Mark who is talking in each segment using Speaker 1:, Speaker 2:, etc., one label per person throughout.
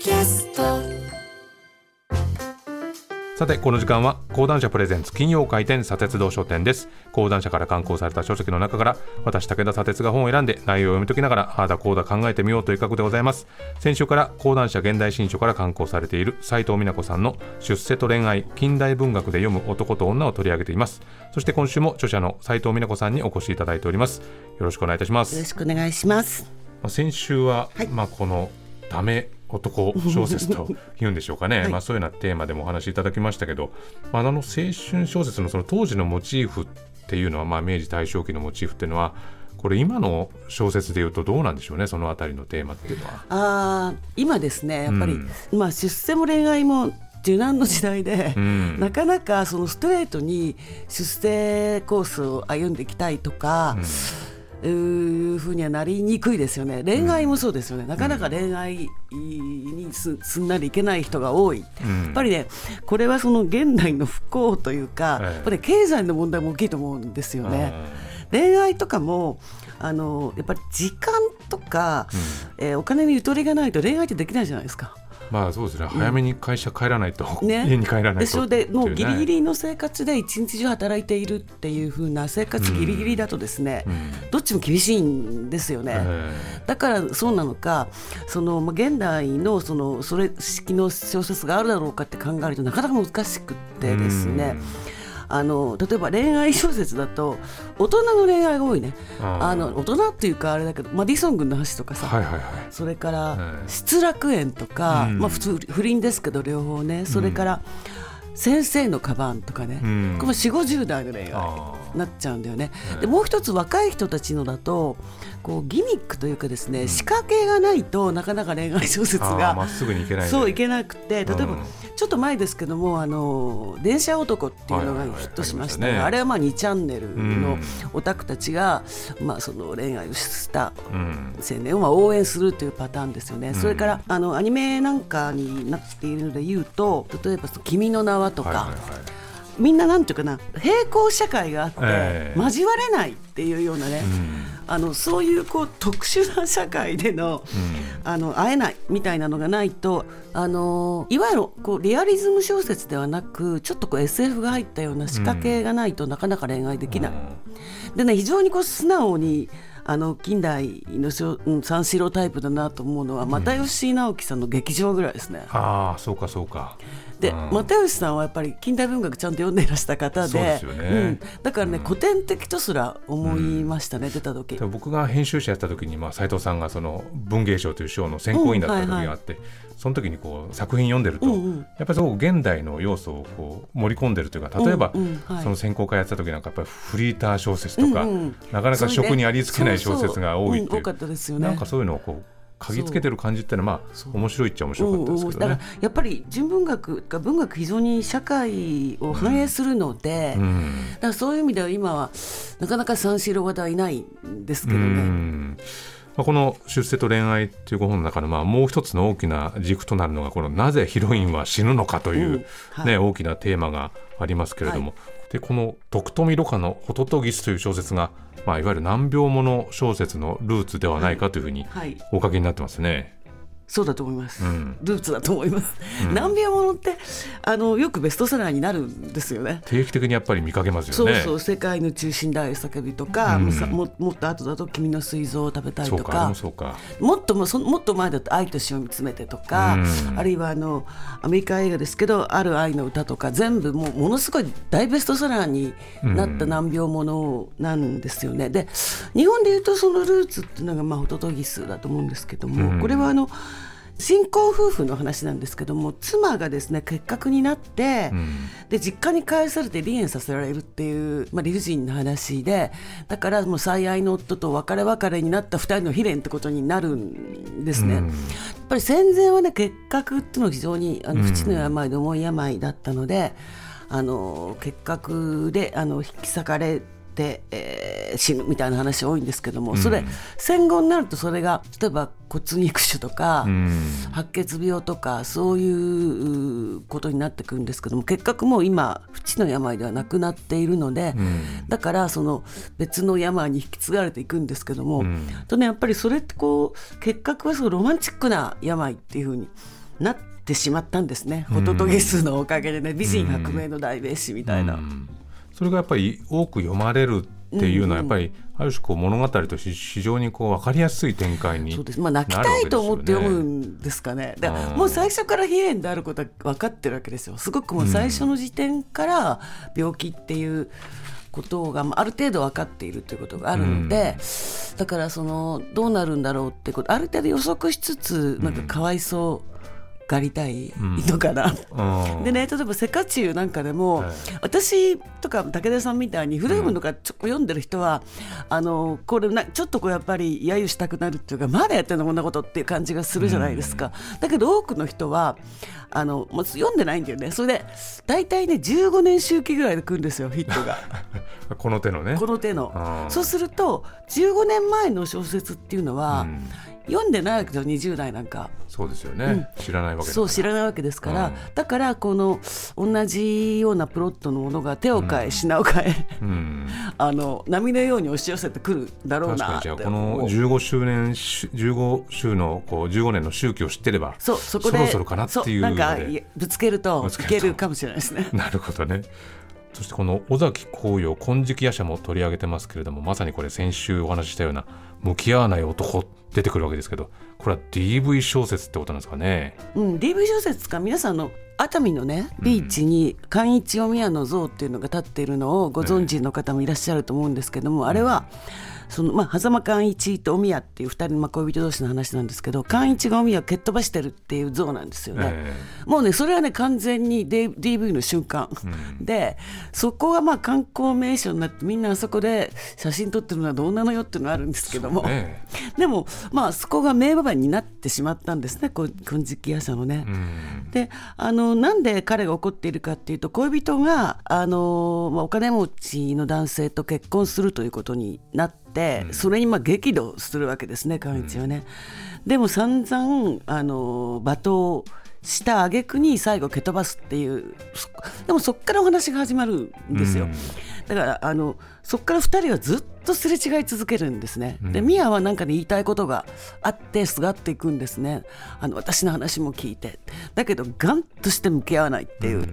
Speaker 1: キャスト。
Speaker 2: さてこの時間は講談社プレゼンツ金曜回転砂鉄道書店です。講談社から刊行された書籍の中から私武田砂鉄が本を選んで内容を読み解きながらああだこうだ考えてみようという企画でございます。先週から講談社現代新書から刊行されている斉藤美奈子さんの出世と恋愛近代文学で読む男と女を取り上げています。そして今週も著者の斉藤美奈子さんにお越しいただいております。よろしくお願いいたします。
Speaker 3: よろしくお願いします。
Speaker 2: まあ先週は、
Speaker 3: はい。
Speaker 2: まあこのダメ男小説というんでしょうかね、
Speaker 3: はい。
Speaker 2: まあそういうようなテーマでもお話しいただきましたけど、まあ、あの青春小説のその当時のモチーフっていうのは、まあ、明治大正期のモチーフっていうのはこれ今の小説でいうとどうなんでしょうねそのあたりのテーマっていうのは。
Speaker 3: あー今ですねやっぱり、
Speaker 2: うん。
Speaker 3: まあ出世も恋愛も柔軟の時代で、
Speaker 2: うん。
Speaker 3: なかなかそのストレートに出世コースを歩んでいきたいとか、ういうふうにはなりにくいですよね。恋愛もそうですよね、なかなか恋愛にすすんなりいけない人が多い、
Speaker 2: うん。
Speaker 3: やっぱりねこれはその現代の不幸というか、
Speaker 2: ええ。
Speaker 3: やっぱり経済の問題も大きいと思うんですよね。恋愛とかもあのやっぱり時間とか、えーお金にゆとりがないと恋愛ってできないじゃないですか。
Speaker 2: まあそうですね。早めに会社帰らないと、
Speaker 3: ね、
Speaker 2: 家に帰らないと
Speaker 3: でそれでもうギリギ
Speaker 2: リ、
Speaker 3: リの生活で一日中働いているっていう風な生活ギリギリだとですね、
Speaker 2: うん。
Speaker 3: どっちも厳しいんですよね。
Speaker 2: え
Speaker 3: だからそうなのかそのまあ現代のそのそれ式の小説があるだろうかって考えるとなかなか難しくってですね、あの例えば恋愛小説だと大人の恋愛が多いね。
Speaker 2: あ
Speaker 3: の大人っていうかあれだけどマディソン軍の橋とかさ、
Speaker 2: はいはいはい。
Speaker 3: それから
Speaker 2: ええ
Speaker 3: 失楽園とか、
Speaker 2: うん。
Speaker 3: まあ普通不倫ですけど両方ね。それから先生のカバンとかね、
Speaker 2: うん。
Speaker 3: これも4 5 0代の恋愛
Speaker 2: あー。
Speaker 3: なっちゃうんだよね。
Speaker 2: ええ
Speaker 3: でもう一つ若い人たちのだとこうギミックというかですね、仕掛けがないとなかなか恋愛小説が
Speaker 2: まっすぐに行けないんで。
Speaker 3: そういけなくて。例えば、
Speaker 2: うん
Speaker 3: ちょっと前ですけども「あの電車男」っていうのがヒットしました
Speaker 2: あ
Speaker 3: れはまあ2チャンネル
Speaker 2: う
Speaker 3: の
Speaker 2: ん。
Speaker 3: オタクたちが、まあ、その恋愛をした
Speaker 2: うん。
Speaker 3: 青年をまあ応援するというパターンですよね、それからあのアニメなんかになっているので言うと例えばその「君の名は」とか、
Speaker 2: はいはいはい。
Speaker 3: みんななんていうかな平行社会があって、
Speaker 2: ええ。
Speaker 3: 交われないっていうようなね、あのそういうこう特殊な社会での,、あの会えないみたいなのがないとあのいわゆるこうリアリズム小説ではなくちょっとこう SF が入ったような仕掛けがないとなかなか恋愛できない。でね非常にこう素直にあの近代の三四郎タイプだなと思うのは又吉直樹さんの劇場ぐらいですね。
Speaker 2: ああそうかそうかん。
Speaker 3: 又吉さんはやっぱり近代文学ちゃんと読んでいらした方で
Speaker 2: そうですよね。
Speaker 3: うん、だからね、古典的とすら思いましたね、出た時。
Speaker 2: で僕が編集者やった時に、まあ、斉藤さんがその文芸賞という賞の選考員だった時があって、その時にこう作品読んでると、やっぱりすごく現代の要素をこう盛り込んでるというか例えば、その選考会やってた時なんかやっぱりフリーター小説とか、なかなか職にありつけない小説が多いっていうなんかそういうのをこう嗅ぎつけてる感じっていうのはまあ面白いっちゃ面白かったですけどね
Speaker 3: だから。やっぱり純文学が文学非常に社会を反映するので、
Speaker 2: うん
Speaker 3: だからそういう意味では今はなかなか三四郎型はいないんですけ
Speaker 2: う
Speaker 3: どね。
Speaker 2: んまあ、この「出世と恋愛」っていうご本の中のまあもう一つの大きな軸となるのがこの「なぜヒロインは死ぬのか」という、ね大きなテーマがありますけれども、でこの「徳富ろ過のホトトギス」という小説が、まあ、いわゆる難病もの小説のルーツではないかというふうに
Speaker 3: はい、
Speaker 2: お書きになってますね。
Speaker 3: そうだと思います、
Speaker 2: うん。
Speaker 3: ルーツだと思います、難病ものってあのよくベストセラーになるんですよね。
Speaker 2: 定期的にやっぱり見かけます
Speaker 3: そう
Speaker 2: よね。
Speaker 3: そう世界の中心大叫びとか、
Speaker 2: うん。
Speaker 3: もももっと後だと君の膵臓を食べたいと
Speaker 2: そうか
Speaker 3: もっともそもっと前だと愛と死を見つめてとか、
Speaker 2: うん。
Speaker 3: あるいはあのアメリカ映画ですけどある愛の歌とか全部もうものすごい大ベストセラーになった難病ものなんですよね。で日本でいうとそのルーツっていうのがまあホトトギスだと思うんですけども、
Speaker 2: うん。
Speaker 3: これはあの新婚夫婦の話なんですけども妻がですね結核になって、
Speaker 2: うん。
Speaker 3: で実家に帰されて離縁させられるっていう、まあ、理不尽な話でだからもう最愛の夫と別れ別れになった2人の悲恋ってことになるんですね。
Speaker 2: うん。
Speaker 3: やっぱり戦前はね結核っていうのは非常にあの不治の病で重い病だったので、あの結核であの引き裂かれて、えー死ぬみたいな話多いんですけども、それ戦後になるとそれが例えば骨肉腫とか、
Speaker 2: うん。
Speaker 3: 白血病とかそういううことになってくるんですけども結核も今不治の病ではなくなっているので、
Speaker 2: ん。
Speaker 3: だからその別の病に引き継がれていくんですけども、
Speaker 2: ん。
Speaker 3: とねやっぱりそれってこう結核はすごいロマンチックな病っていうふうになってしまったんですね、ホトトギスのおかげでね美人革命の代名詞みたいな。
Speaker 2: それがやっぱり多く読まれるっていうのはやっぱりある種こう物語として非常にこう分かりやすい展開に
Speaker 3: そうです、まあ、泣きたいと思って読むんですかね。だもう最初から悲恋であることは分かってるわけですよ。すごくもう最初の時点から病気っていうことがある程度分かっているということがあるので、だからそのどうなるんだろうってことある程度予測しつつなんかかわいそう、がりたいのかな、うん、でね例えば「セカチュウ」なんかでも、はい、私とか武田さんみたいに古いものがちょ読んでる人は、うん、あのこれなちょっとこうやっぱり揶揄したくなるっていうかまだやってんのこんなことっていう感じがするじゃないですか、うん、だけど多くの人はあのもう読んでないんだよね。それで大体ね15年周期ぐらいでくるんですよヒットが。
Speaker 2: この手のね。
Speaker 3: この手の。そうすると15年前の小説っていうのは、読んでないわけですよ20代なんか。
Speaker 2: そうですよね、うん、知らないわけ
Speaker 3: そう知らないわけですから、うん、だからこの同じようなプロットのものが手を変え、品を変え、あの波のように押し寄せてくるだろうな
Speaker 2: じゃあこの15周年15週のこう15年の周期を知ってれば
Speaker 3: そうそこで
Speaker 2: そろそろかなっていう
Speaker 3: なんかぶつけるといけるかもしれないですね。
Speaker 2: なるほどね。そしてこの尾崎紅葉金色夜叉も取り上げてますけれどもまさにこれ先週お話ししたような向き合わない男出てくるわけですけどこれは DV 小説ってことなんですかね、
Speaker 3: うん、DV 小説か皆さんの熱海のねビーチに寛一お宮の像っていうのが立っているのをご存知の方もいらっしゃると思うんですけども、あれは、うんそのまあ狭間寛一とお宮っていう2人のまあ恋人同士の話なんですけど寛一がお宮を蹴っ飛ばしてるっていう像なんですよね、えー、もうねそれはね完全に DV の瞬間、うん、でそこがまあ観光名所になってみんなあそこで写真撮ってるのはどうなのよっていうのがあるんですけども、ね、でもまあそこが名場面になってしまったんですね金色夜叉のね。うん、であのなんで彼が怒っているかっていうと恋人があの、まあ、お金持ちの男性と結婚するということになって。それにまあ激怒するわけですね寛一はね。でも散々あの罵倒した挙句に最後蹴飛ばすっていうでもそこからお話が始まるんですよ。だからあのそこから2人はずっとすれ違い続けるんですね。でミアは何かに言いたいことがあってすがっていくんですね。あの私の話も聞いて。だけどガンとして向き合わないっていう、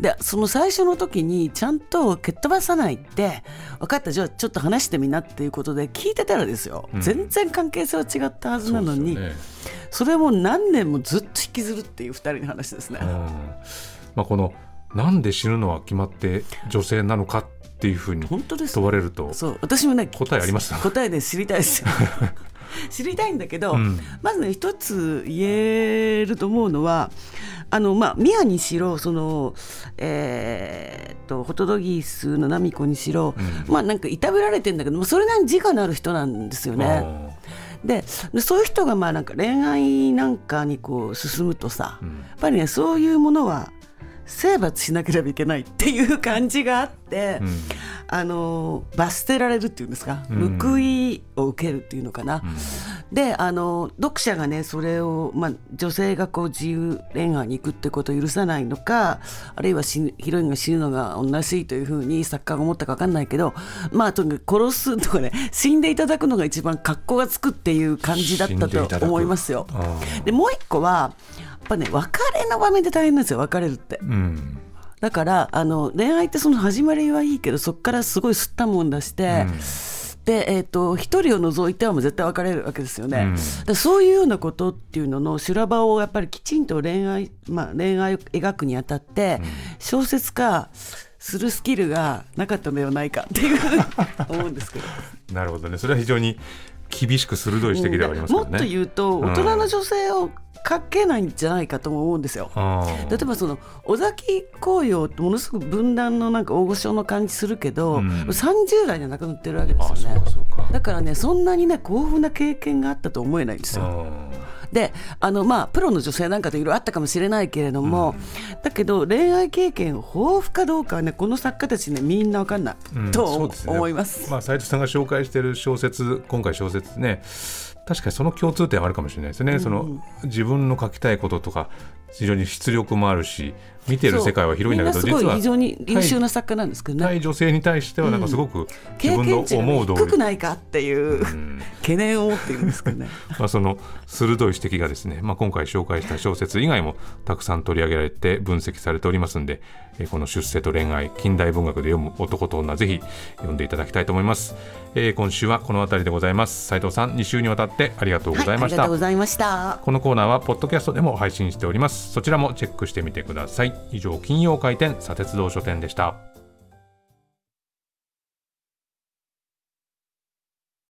Speaker 3: でその最初の時にちゃんと蹴っ飛ばさないって分かったじゃあちょっと話してみなっていうことで聞いてたらですよ、全然関係性は違ったはずなのにそ,、れも何年もずっと引きずるっていう2人の話ですね。
Speaker 2: まあ、このなんで死ぬのは決まって女性なのかっていうふうに問われると
Speaker 3: そう私もね
Speaker 2: 答えあります？
Speaker 3: 答えで知りたいです。知りたいんだけど、うん、まずね一つ言えると思うのはあのまあ宮にしろそのえー、っとホトトギスのナミコにしろ、うん、まあなんかいたぶられてんだけどそれなりに自我のある人なんですよね。でそういう人がまあなんか恋愛なんかにこう進むとさ、うん、やっぱりねそういうものは征伐しなければいけないっていう感じがあって、うん、あの罰捨てられるっていうんですか、報いを受けるっていうのかな。うん、であの読者がねそれを、まあ、女性がこう自由恋愛に行くってことを許さないのかあるいはヒロインが死ぬのが同じいというふうに作家が思ったか分かんないけどまあとにかく殺すとかね死んでいただくのが一番格好がつくっていう感じだったと思いますよ。でもう一個はぱね別れの場面で大変なんですよ別れるって。うん。だからあの恋愛ってその始まりはいいけどそこからすごい吸ったもん出して、うん、で、えーと、一人を除いてはもう絶対別れるわけですよね、うん、そういうようなことっていうのの修羅場をやっぱりきちんと恋愛、まあ、恋愛を描くにあたって、うん、小説家するスキルがなかったのではないかっていう思うんですけど。
Speaker 2: なるほどね。それは非常に厳しく鋭い指摘ではあります、
Speaker 3: ね、もっと言うと大人の女性をかけないんじゃないかと思うんですよ。例えばその尾崎紅葉ってものすごく分断のなんか大御所の感じするけど、うん、30代で亡くなってるわけですよね。だからねそんなにね豊富な経験があったと思えないんですよ。であのまあプロの女性なんかといろいろあったかもしれないけれども、うん、だけど恋愛経験豊富かどうかはねこの作家たちねみんな分かんない、と思います。
Speaker 2: まあ斉藤さんが紹介している小説今回小説ね確かにその共通点はあるかもしれないですね、うん、その自分の書きたいこととか非常に出力もあるし見てる世界は広いんだけど
Speaker 3: 実は非常に優秀な作家なんですけどね。
Speaker 2: 対女性に対してはなんかすごく自分の思う通り、
Speaker 3: 低くないかっていう、懸念を持っているんですけどね。
Speaker 2: まあその鋭い指摘がですね、まあ、今回紹介した小説以外もたくさん取り上げられて分析されておりますんでこの出世と恋愛近代文学で読む男と女ぜひ読んでいただきたいと思います、えー、今週はこの辺りでございます。斉藤さん2週にわたってありがとうございました、はい、ありがとうございました。このコーナーはポッドキャストでも配信しておりますそちらもチェックしてみてください。以上金曜回転砂鉄道書店でした。